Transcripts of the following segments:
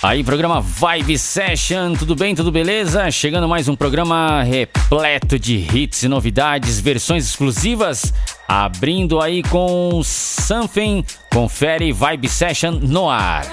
Aí, programa Vibe Session, tudo bem, tudo beleza? Chegando mais um programa repleto de hits e novidades, versões exclusivas. Abrindo aí com Something, confere Vibe Session no ar.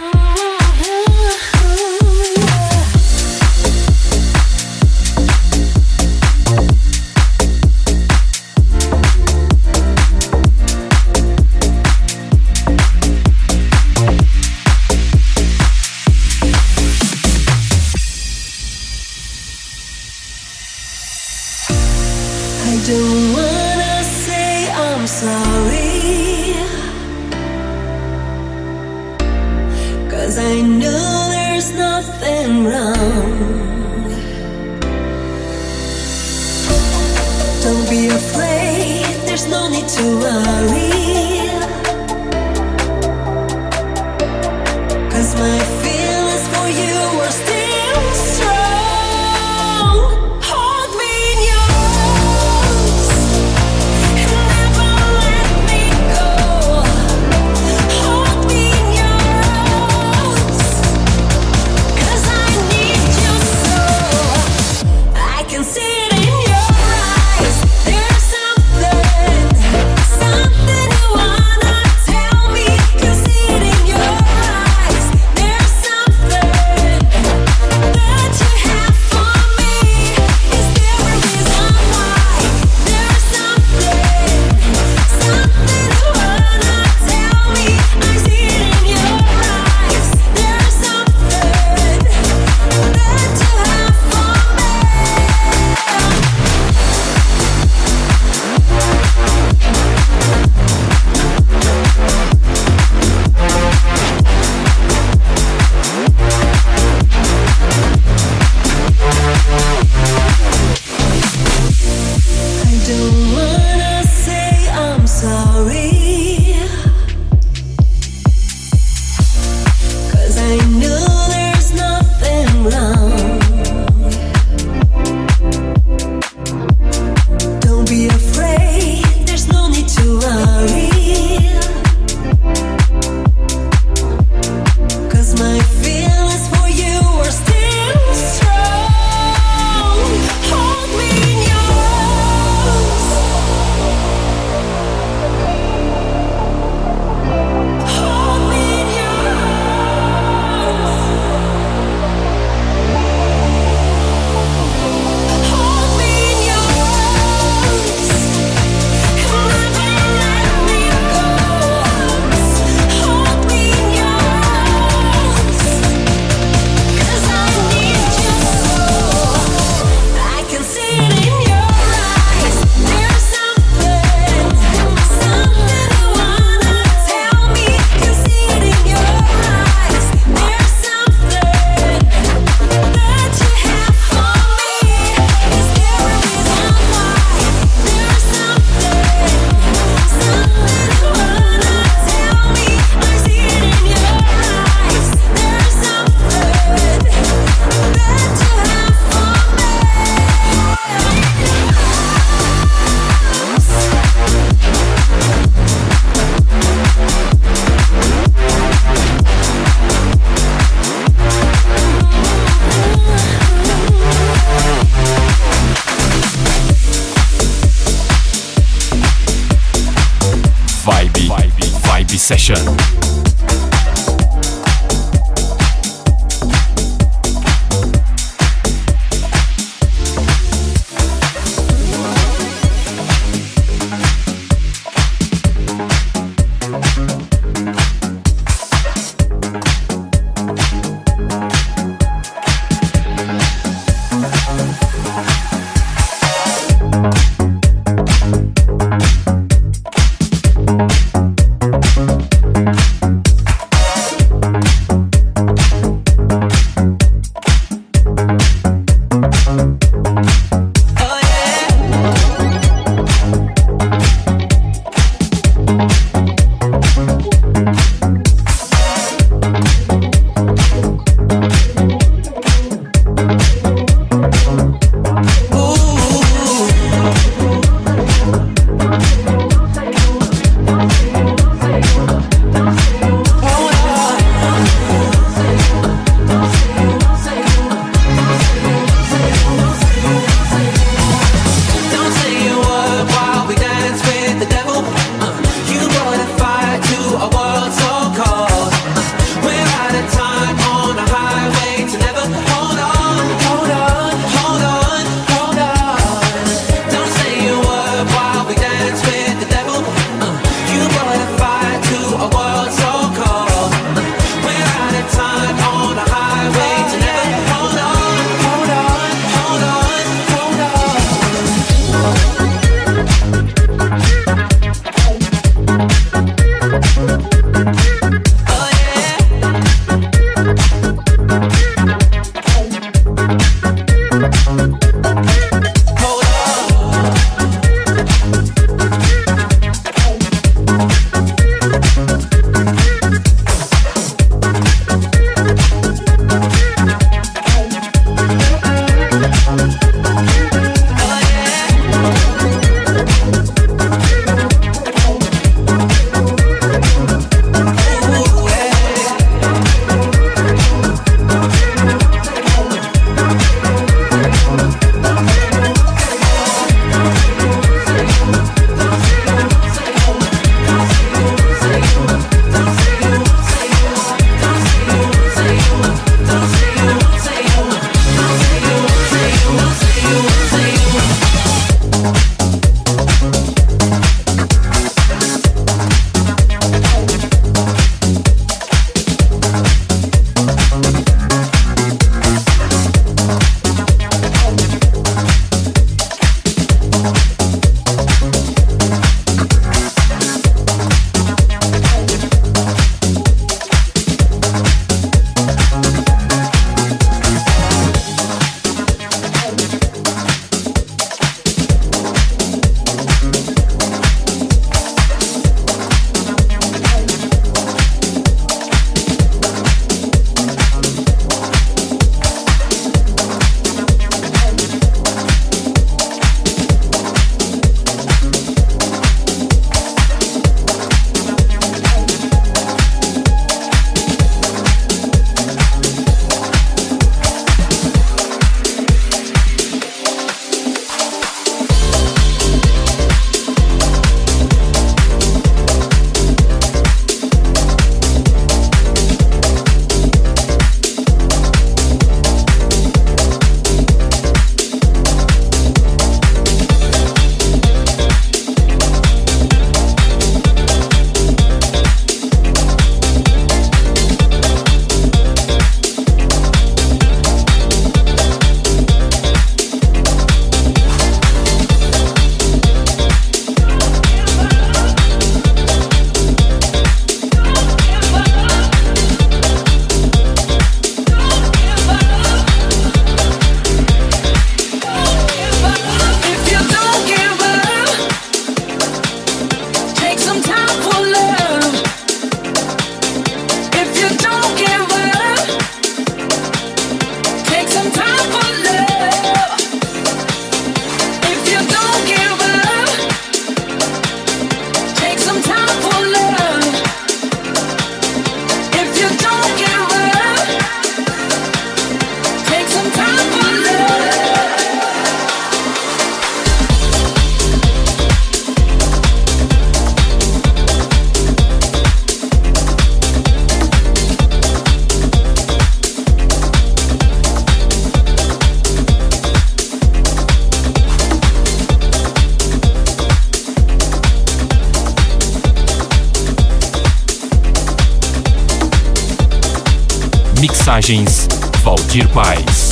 Valdir Paz.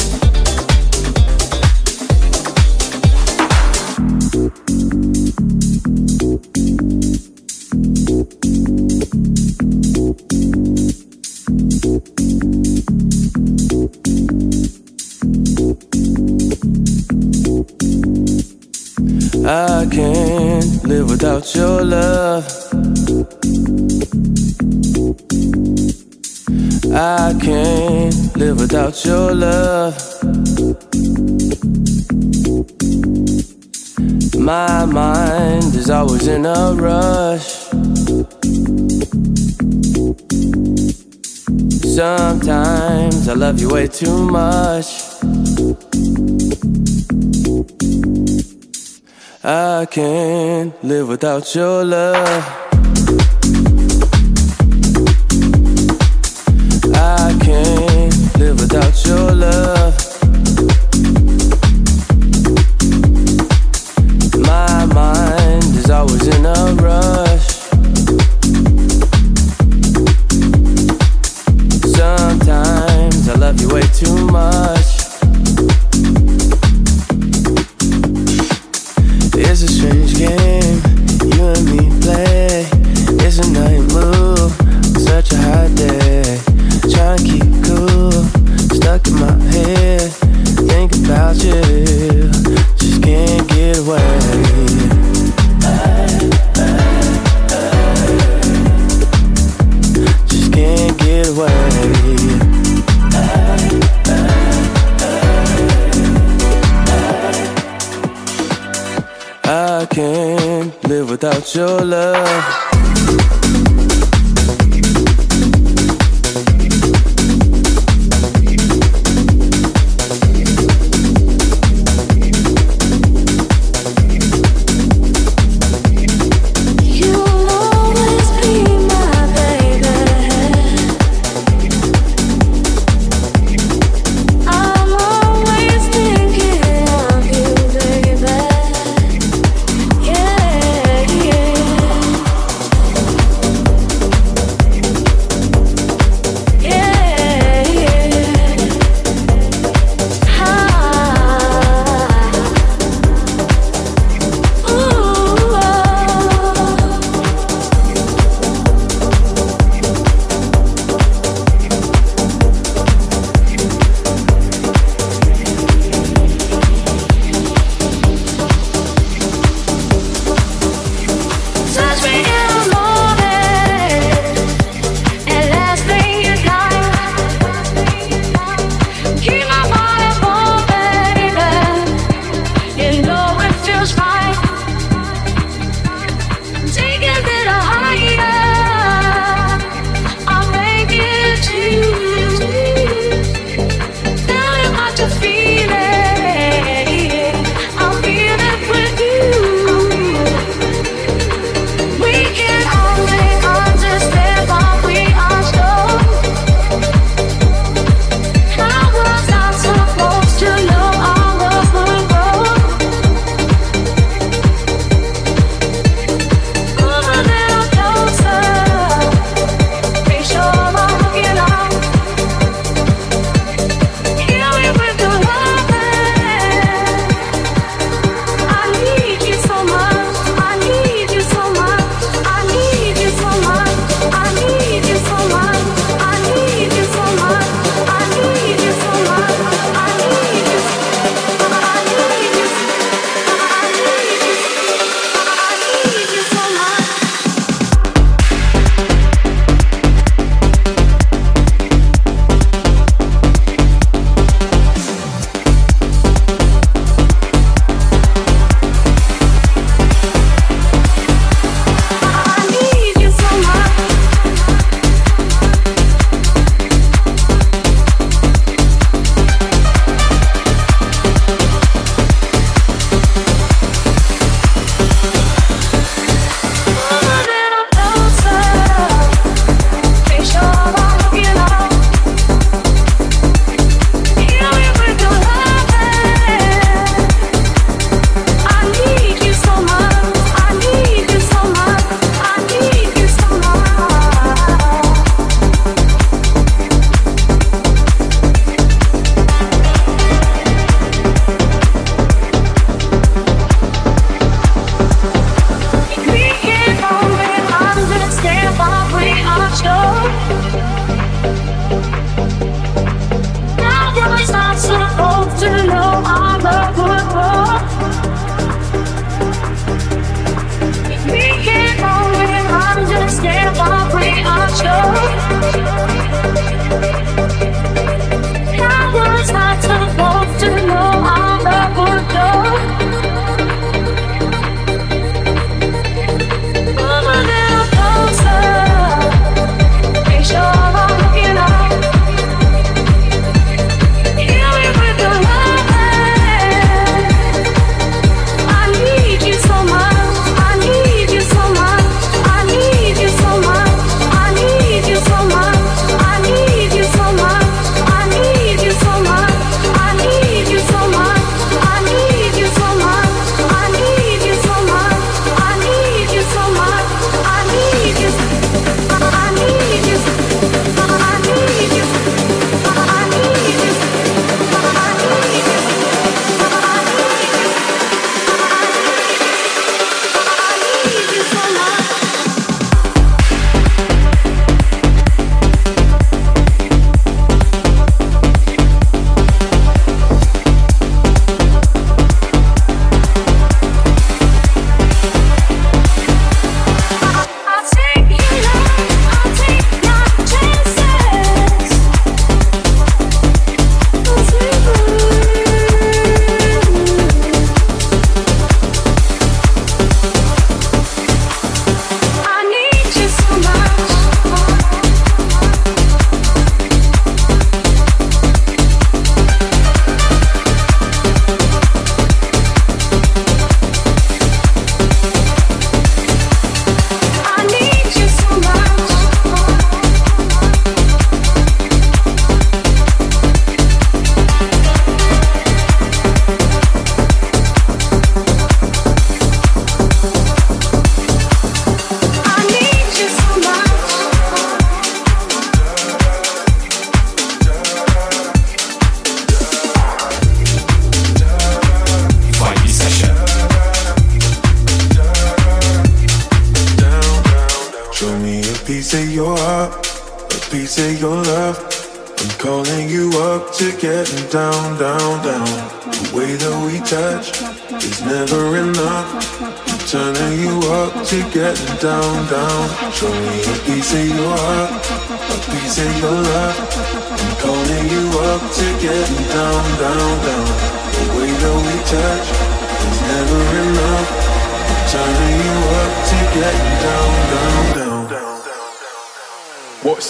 was in a rush. Sometimes I love you way too much. I can't live without your love.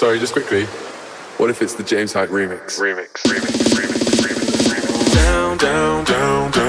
sorry, just quickly. What if it's the James Hype remix? Remix, remix, remix, remix, remix. Down, down, down, down.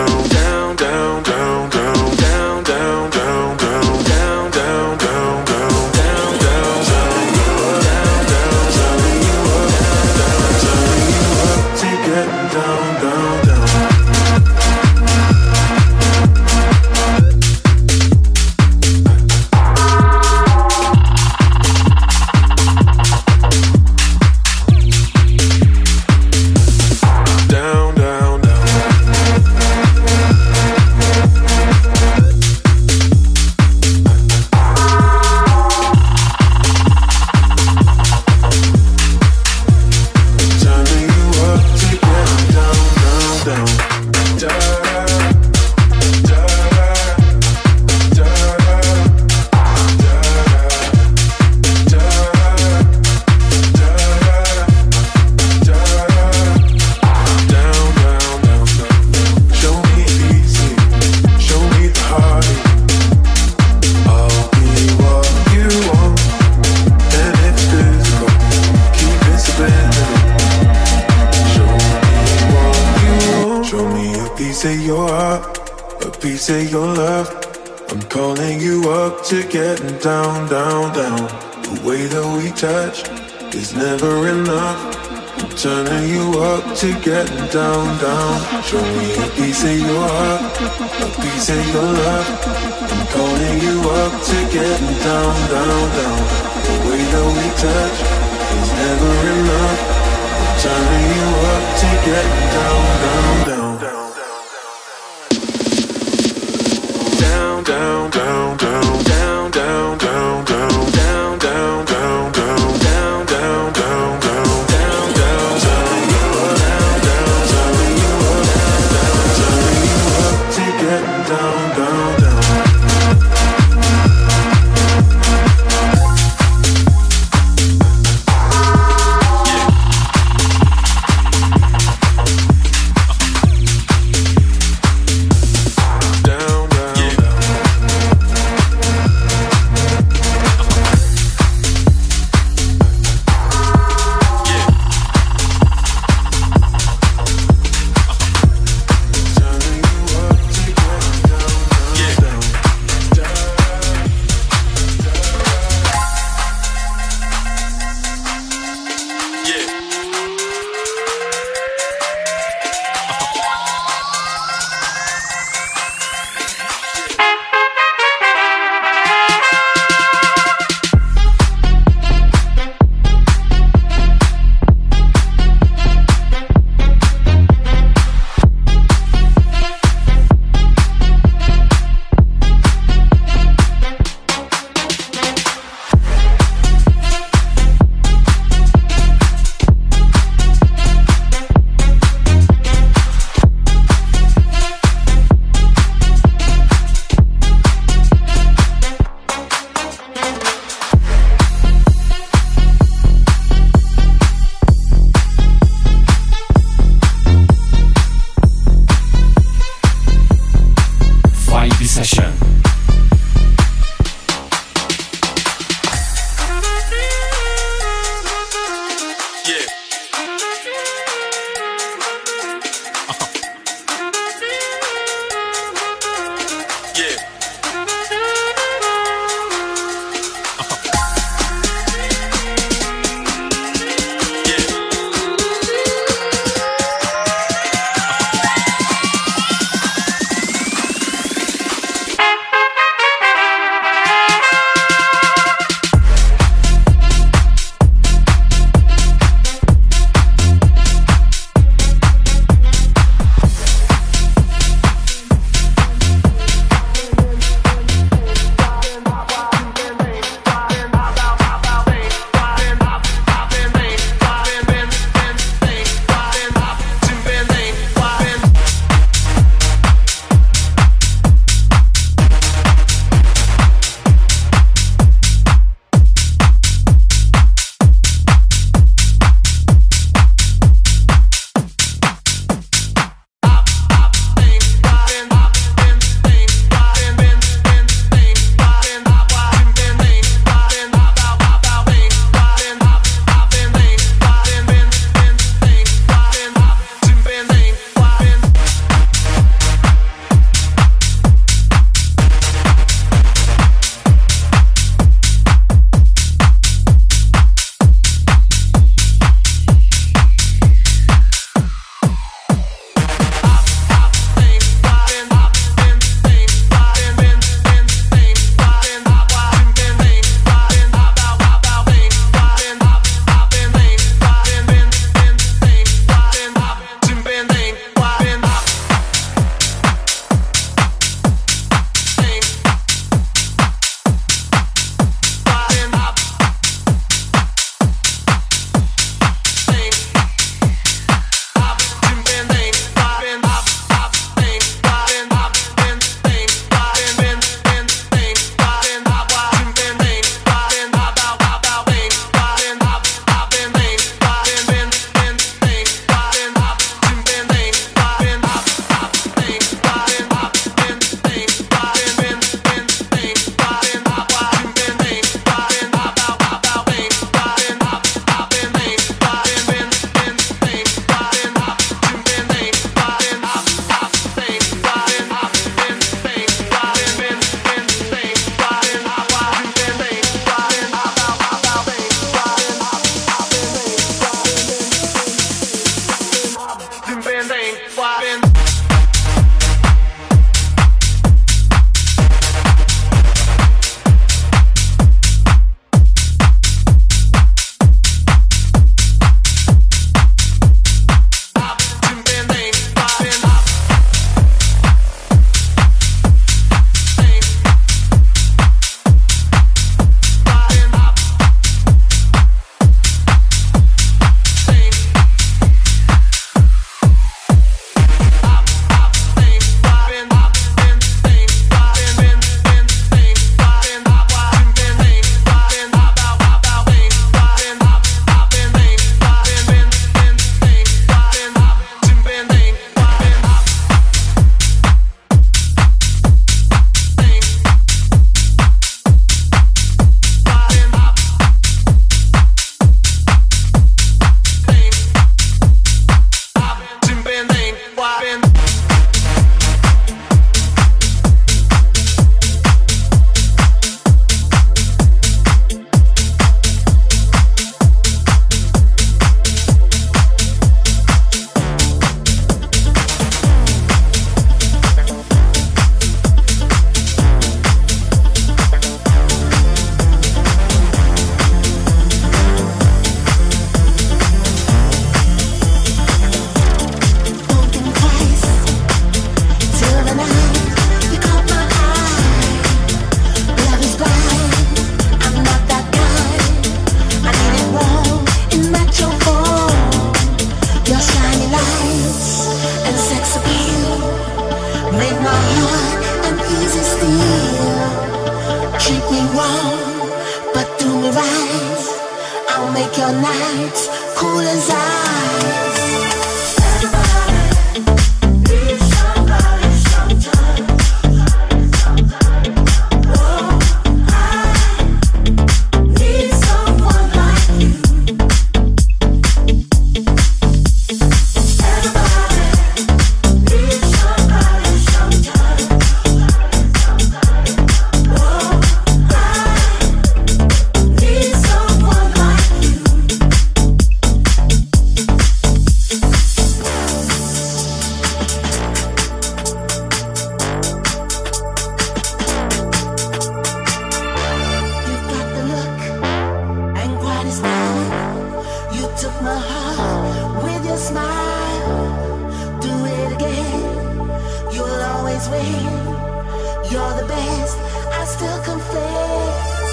You're the best. I still confess.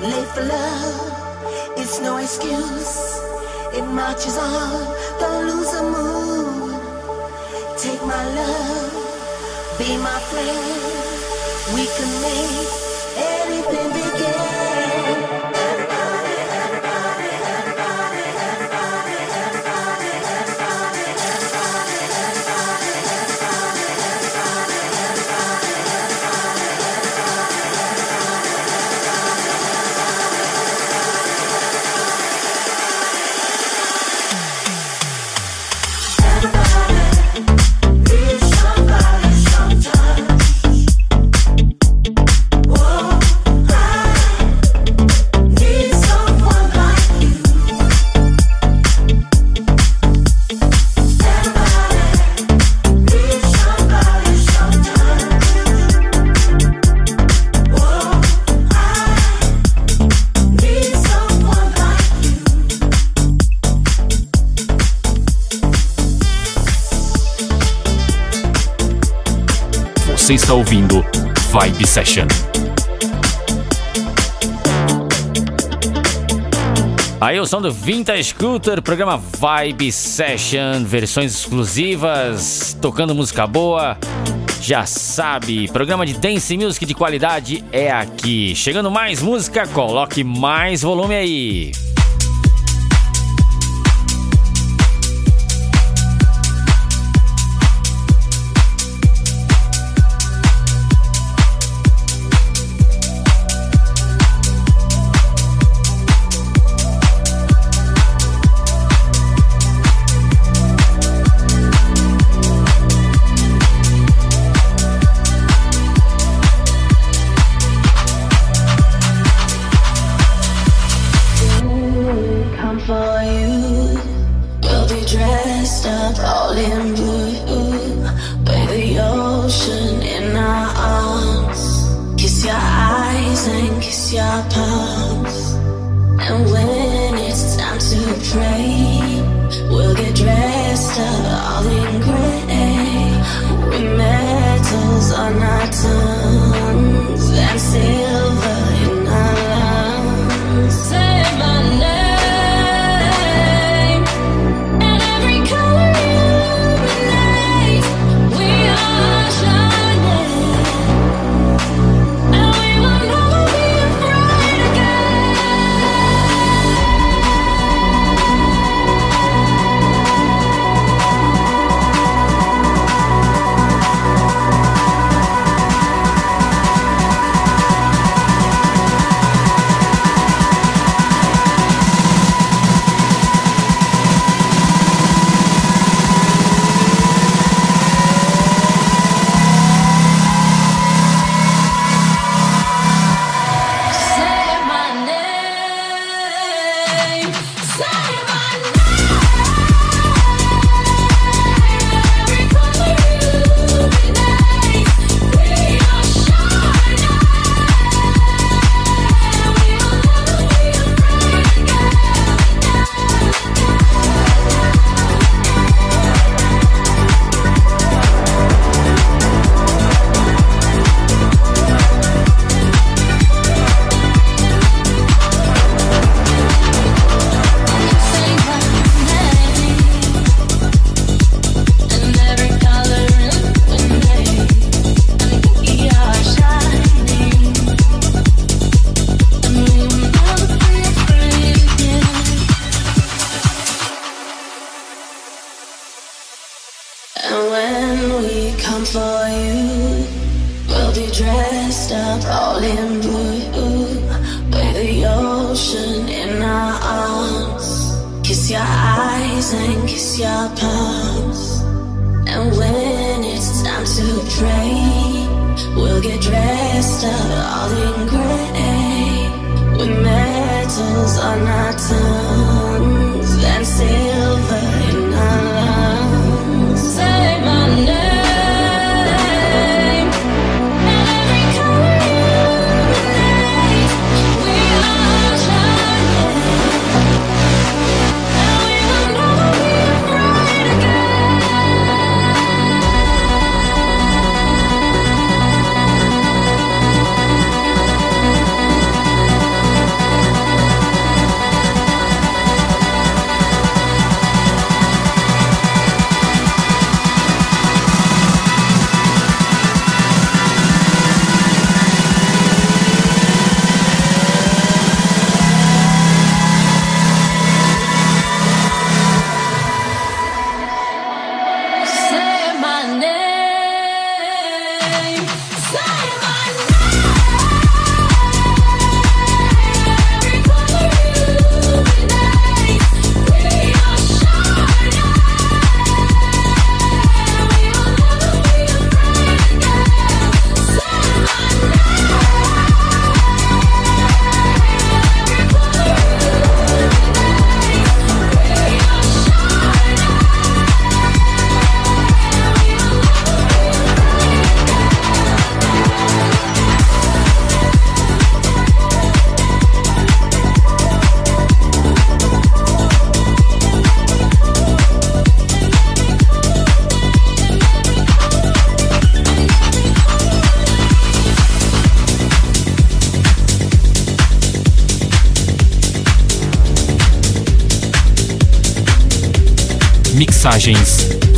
Late for love, it's no excuse. It marches on. Don't lose a. Take my love, be my friend. We can make está ouvindo Vibe Session. Aí o som do Vintage Scooter, programa Vibe Session, versões exclusivas, tocando música boa. Já sabe, programa de dance music de qualidade é aqui. Chegando mais música, coloque mais volume aí.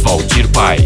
Valdir Pai.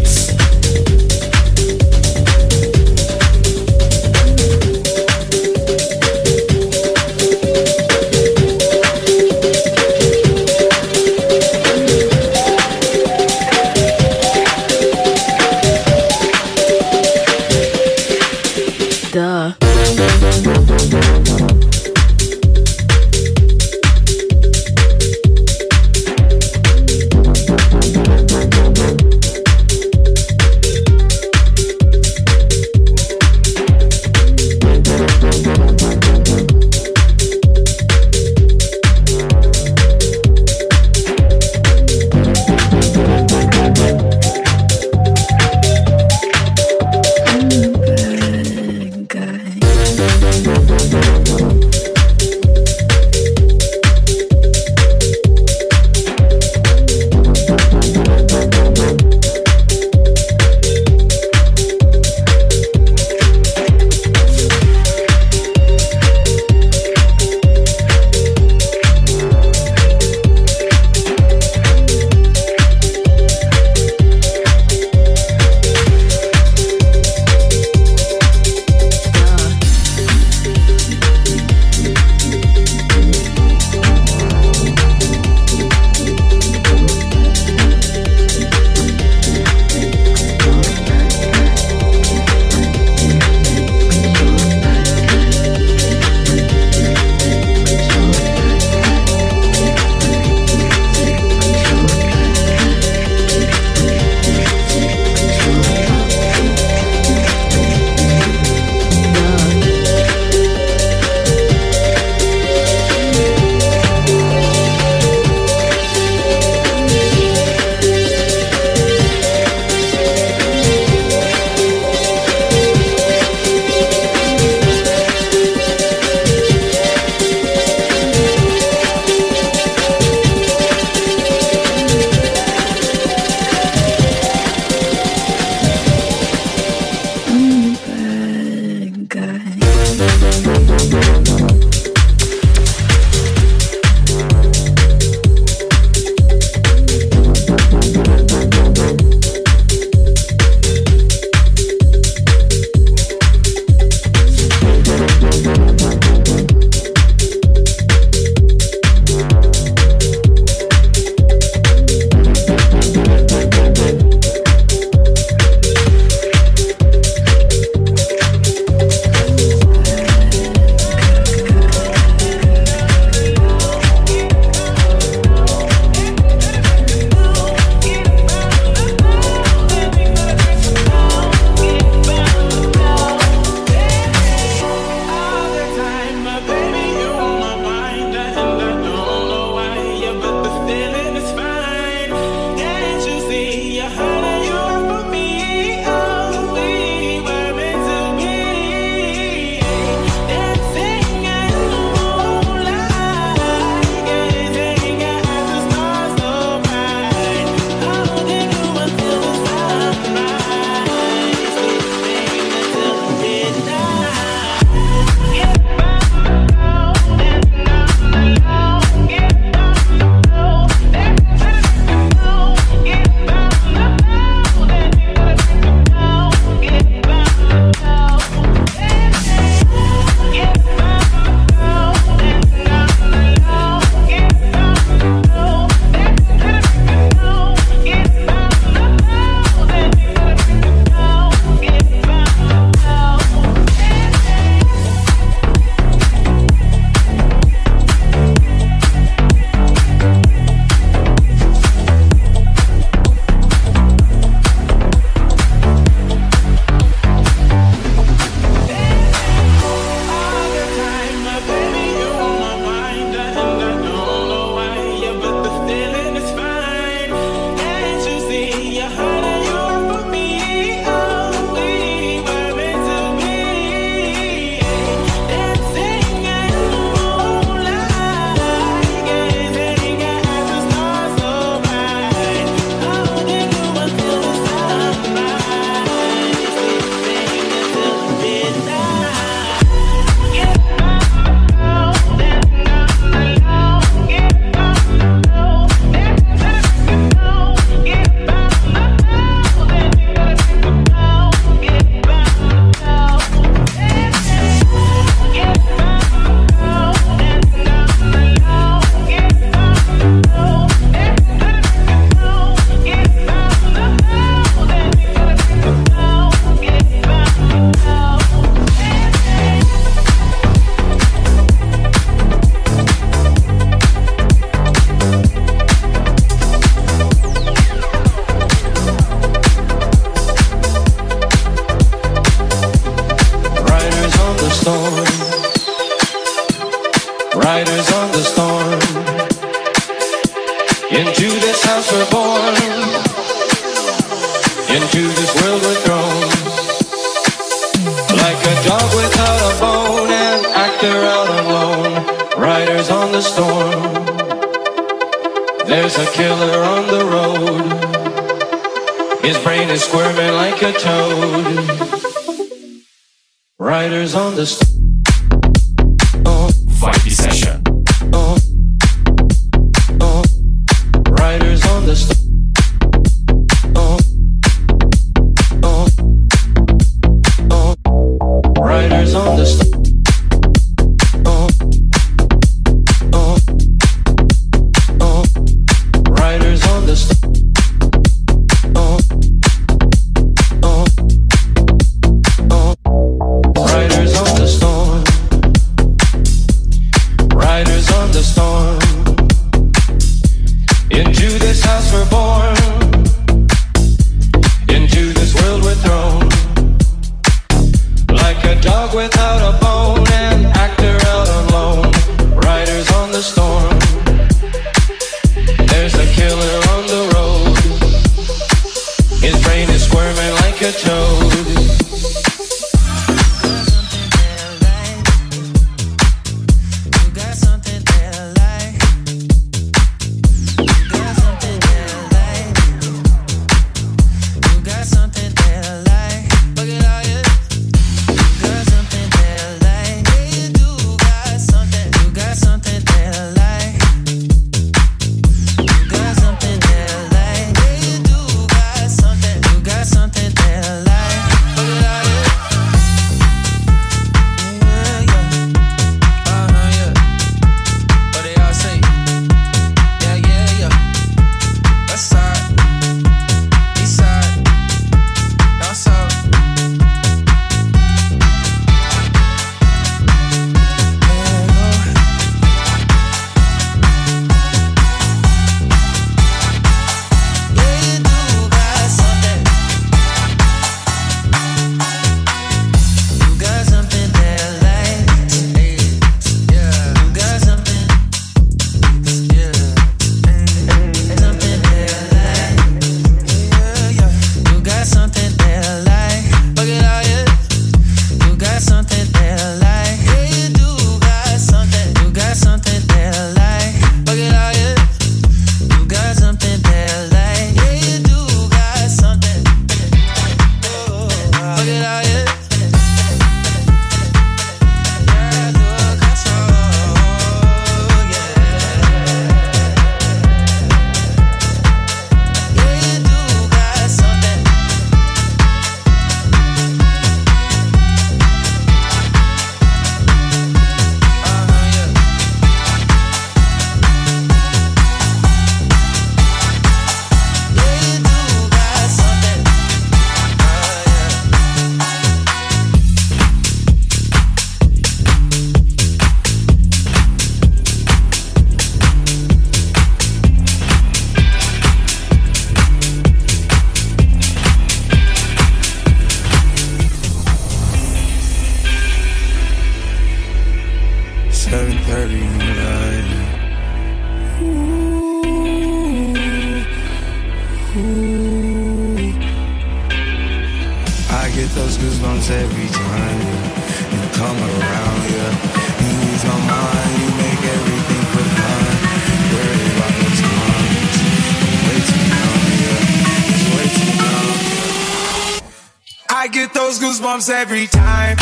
every time.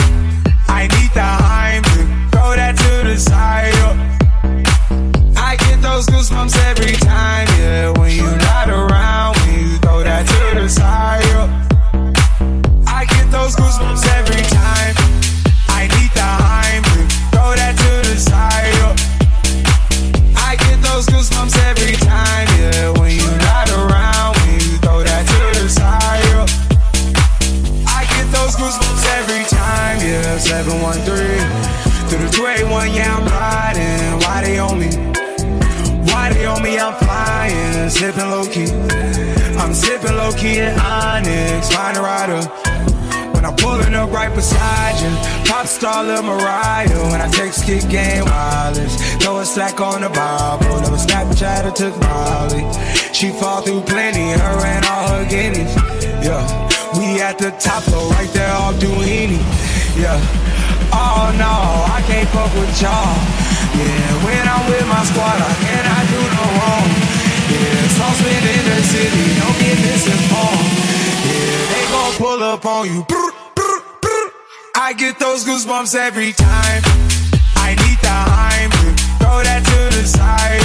I need the Heim to throw that to the side. Oh. I get those goosebumps every time, yeah. When you're not around, when you throw that to the side. Oh. I get those goosebumps every time. Through the 281, yeah, I'm riding. Why they on me? Why they on me? I'm flying, sipping low key. I'm sipping low key in Onyx, find a rider. When I'm pulling up right beside you, pop star Lil Mariah. When I text, kick game wireless. Throw a slack on the Bible. Never Snapchat or took Molly. She fall through plenty, her and all her guineas. Yeah, we at the top, though, right there off Duini. Yeah. Oh no, I can't fuck with y'all. Yeah, when I'm with my squad, I cannot do no wrong. Yeah, saucepan in the city, don't get misinformed. Yeah, they gon' pull up on you. Brr, brr, brr. I get those goosebumps every time. I need the Heimlich, throw that to the side.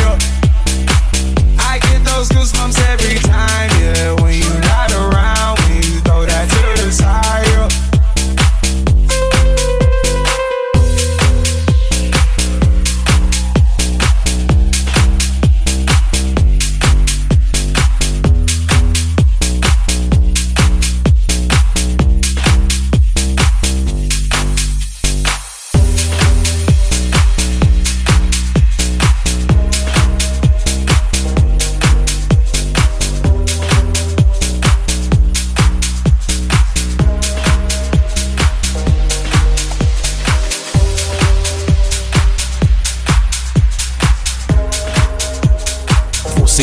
I get those goosebumps every time, yeah. When you not around, when you throw that to the side.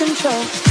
Control?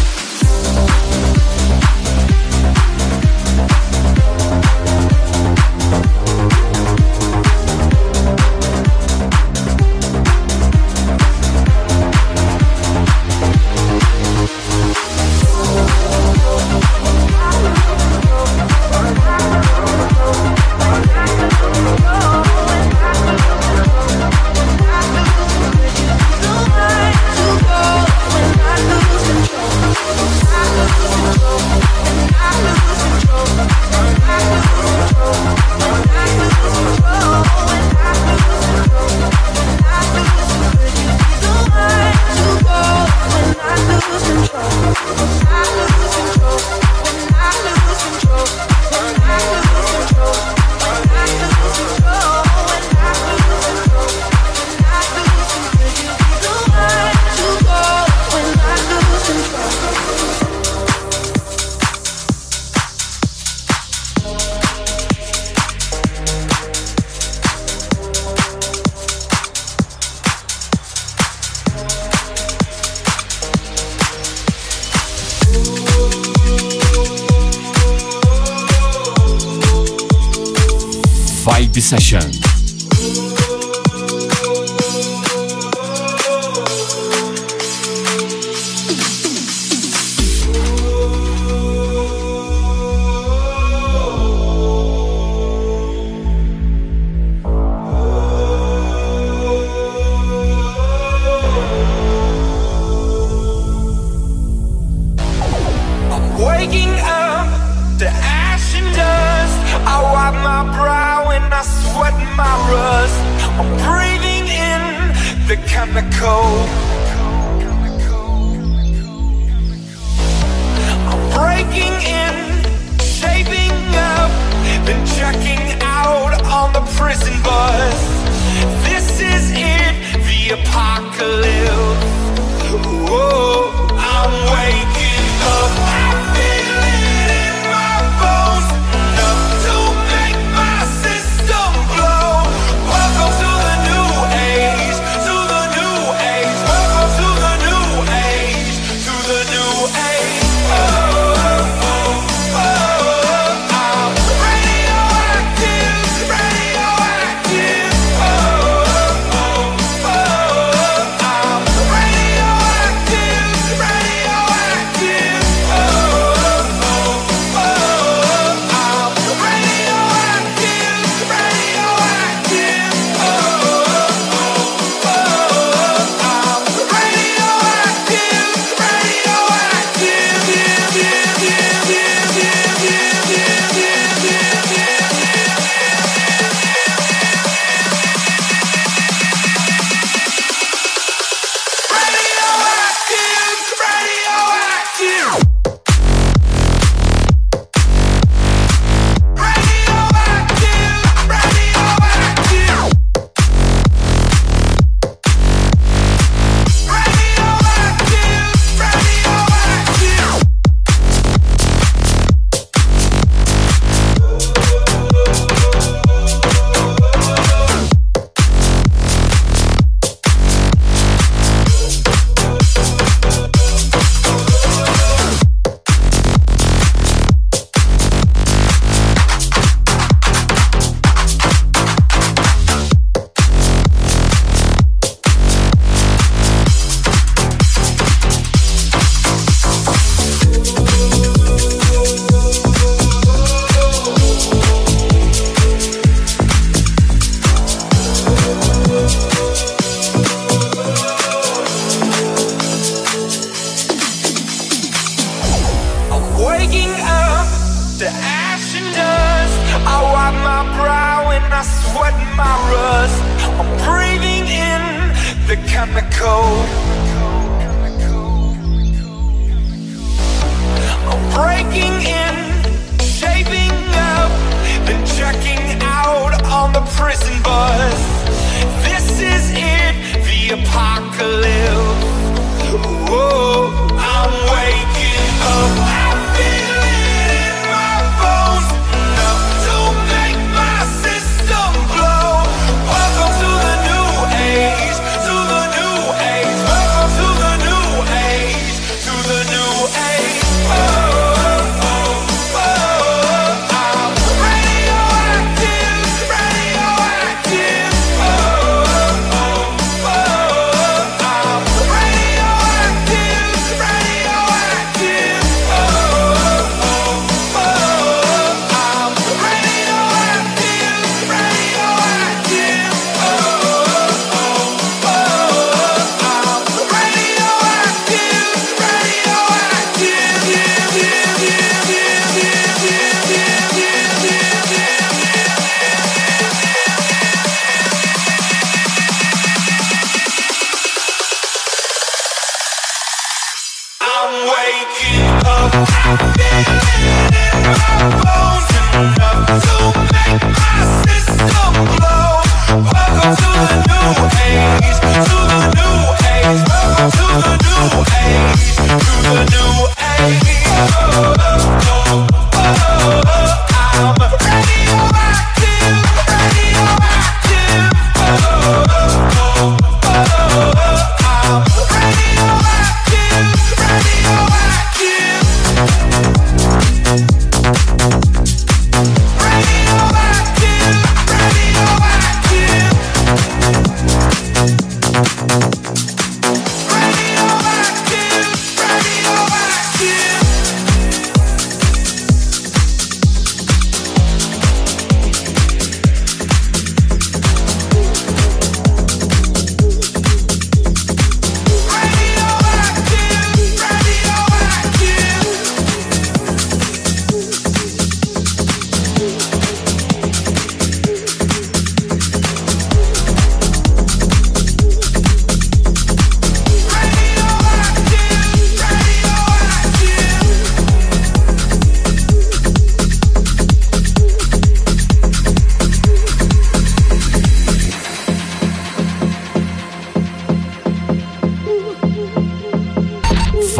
Vibe Session.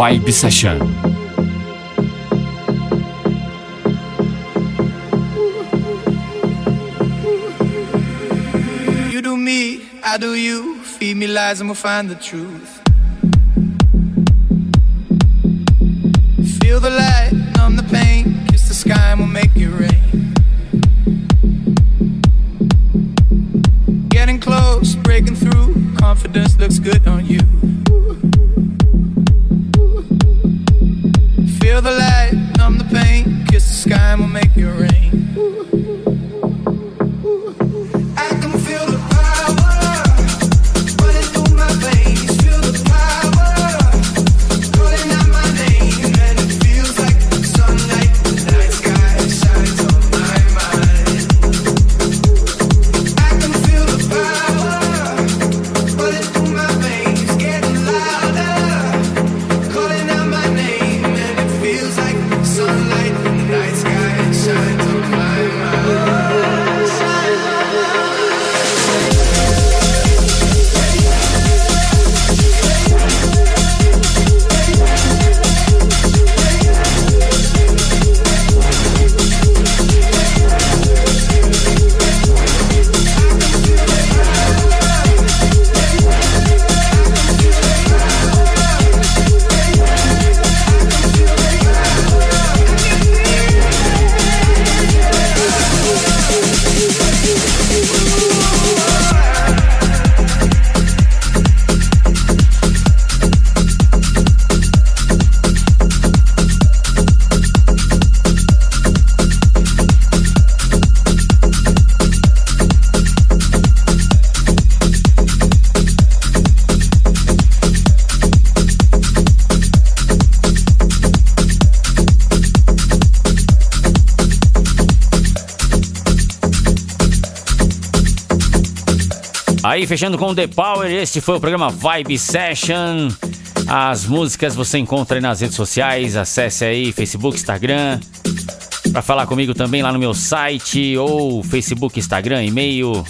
Vibe Session. You do me, I do you. Feed me lies and we'll find the truth. Aí, fechando com The Power, este foi o programa Vibe Session. As músicas você encontra aí nas redes sociais, acesse aí Facebook, Instagram. Para falar comigo também lá no meu site ou Facebook, Instagram, e-mail.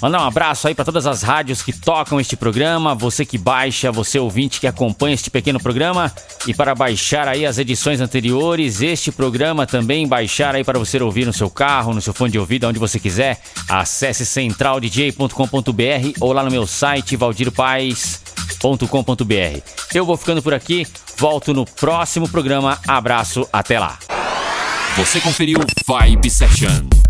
Mandar um abraço aí para todas as rádios que tocam este programa, você que baixa, você ouvinte que acompanha este pequeno programa e para baixar aí as edições anteriores, este programa também baixar aí para você ouvir no seu carro, no seu fone de ouvido, onde você quiser. Acesse centraldj.com.br ou lá no meu site valdirpaes.com.br. Eu vou ficando por aqui, volto no próximo programa. Abraço, até lá. Você conferiu Vibe Session.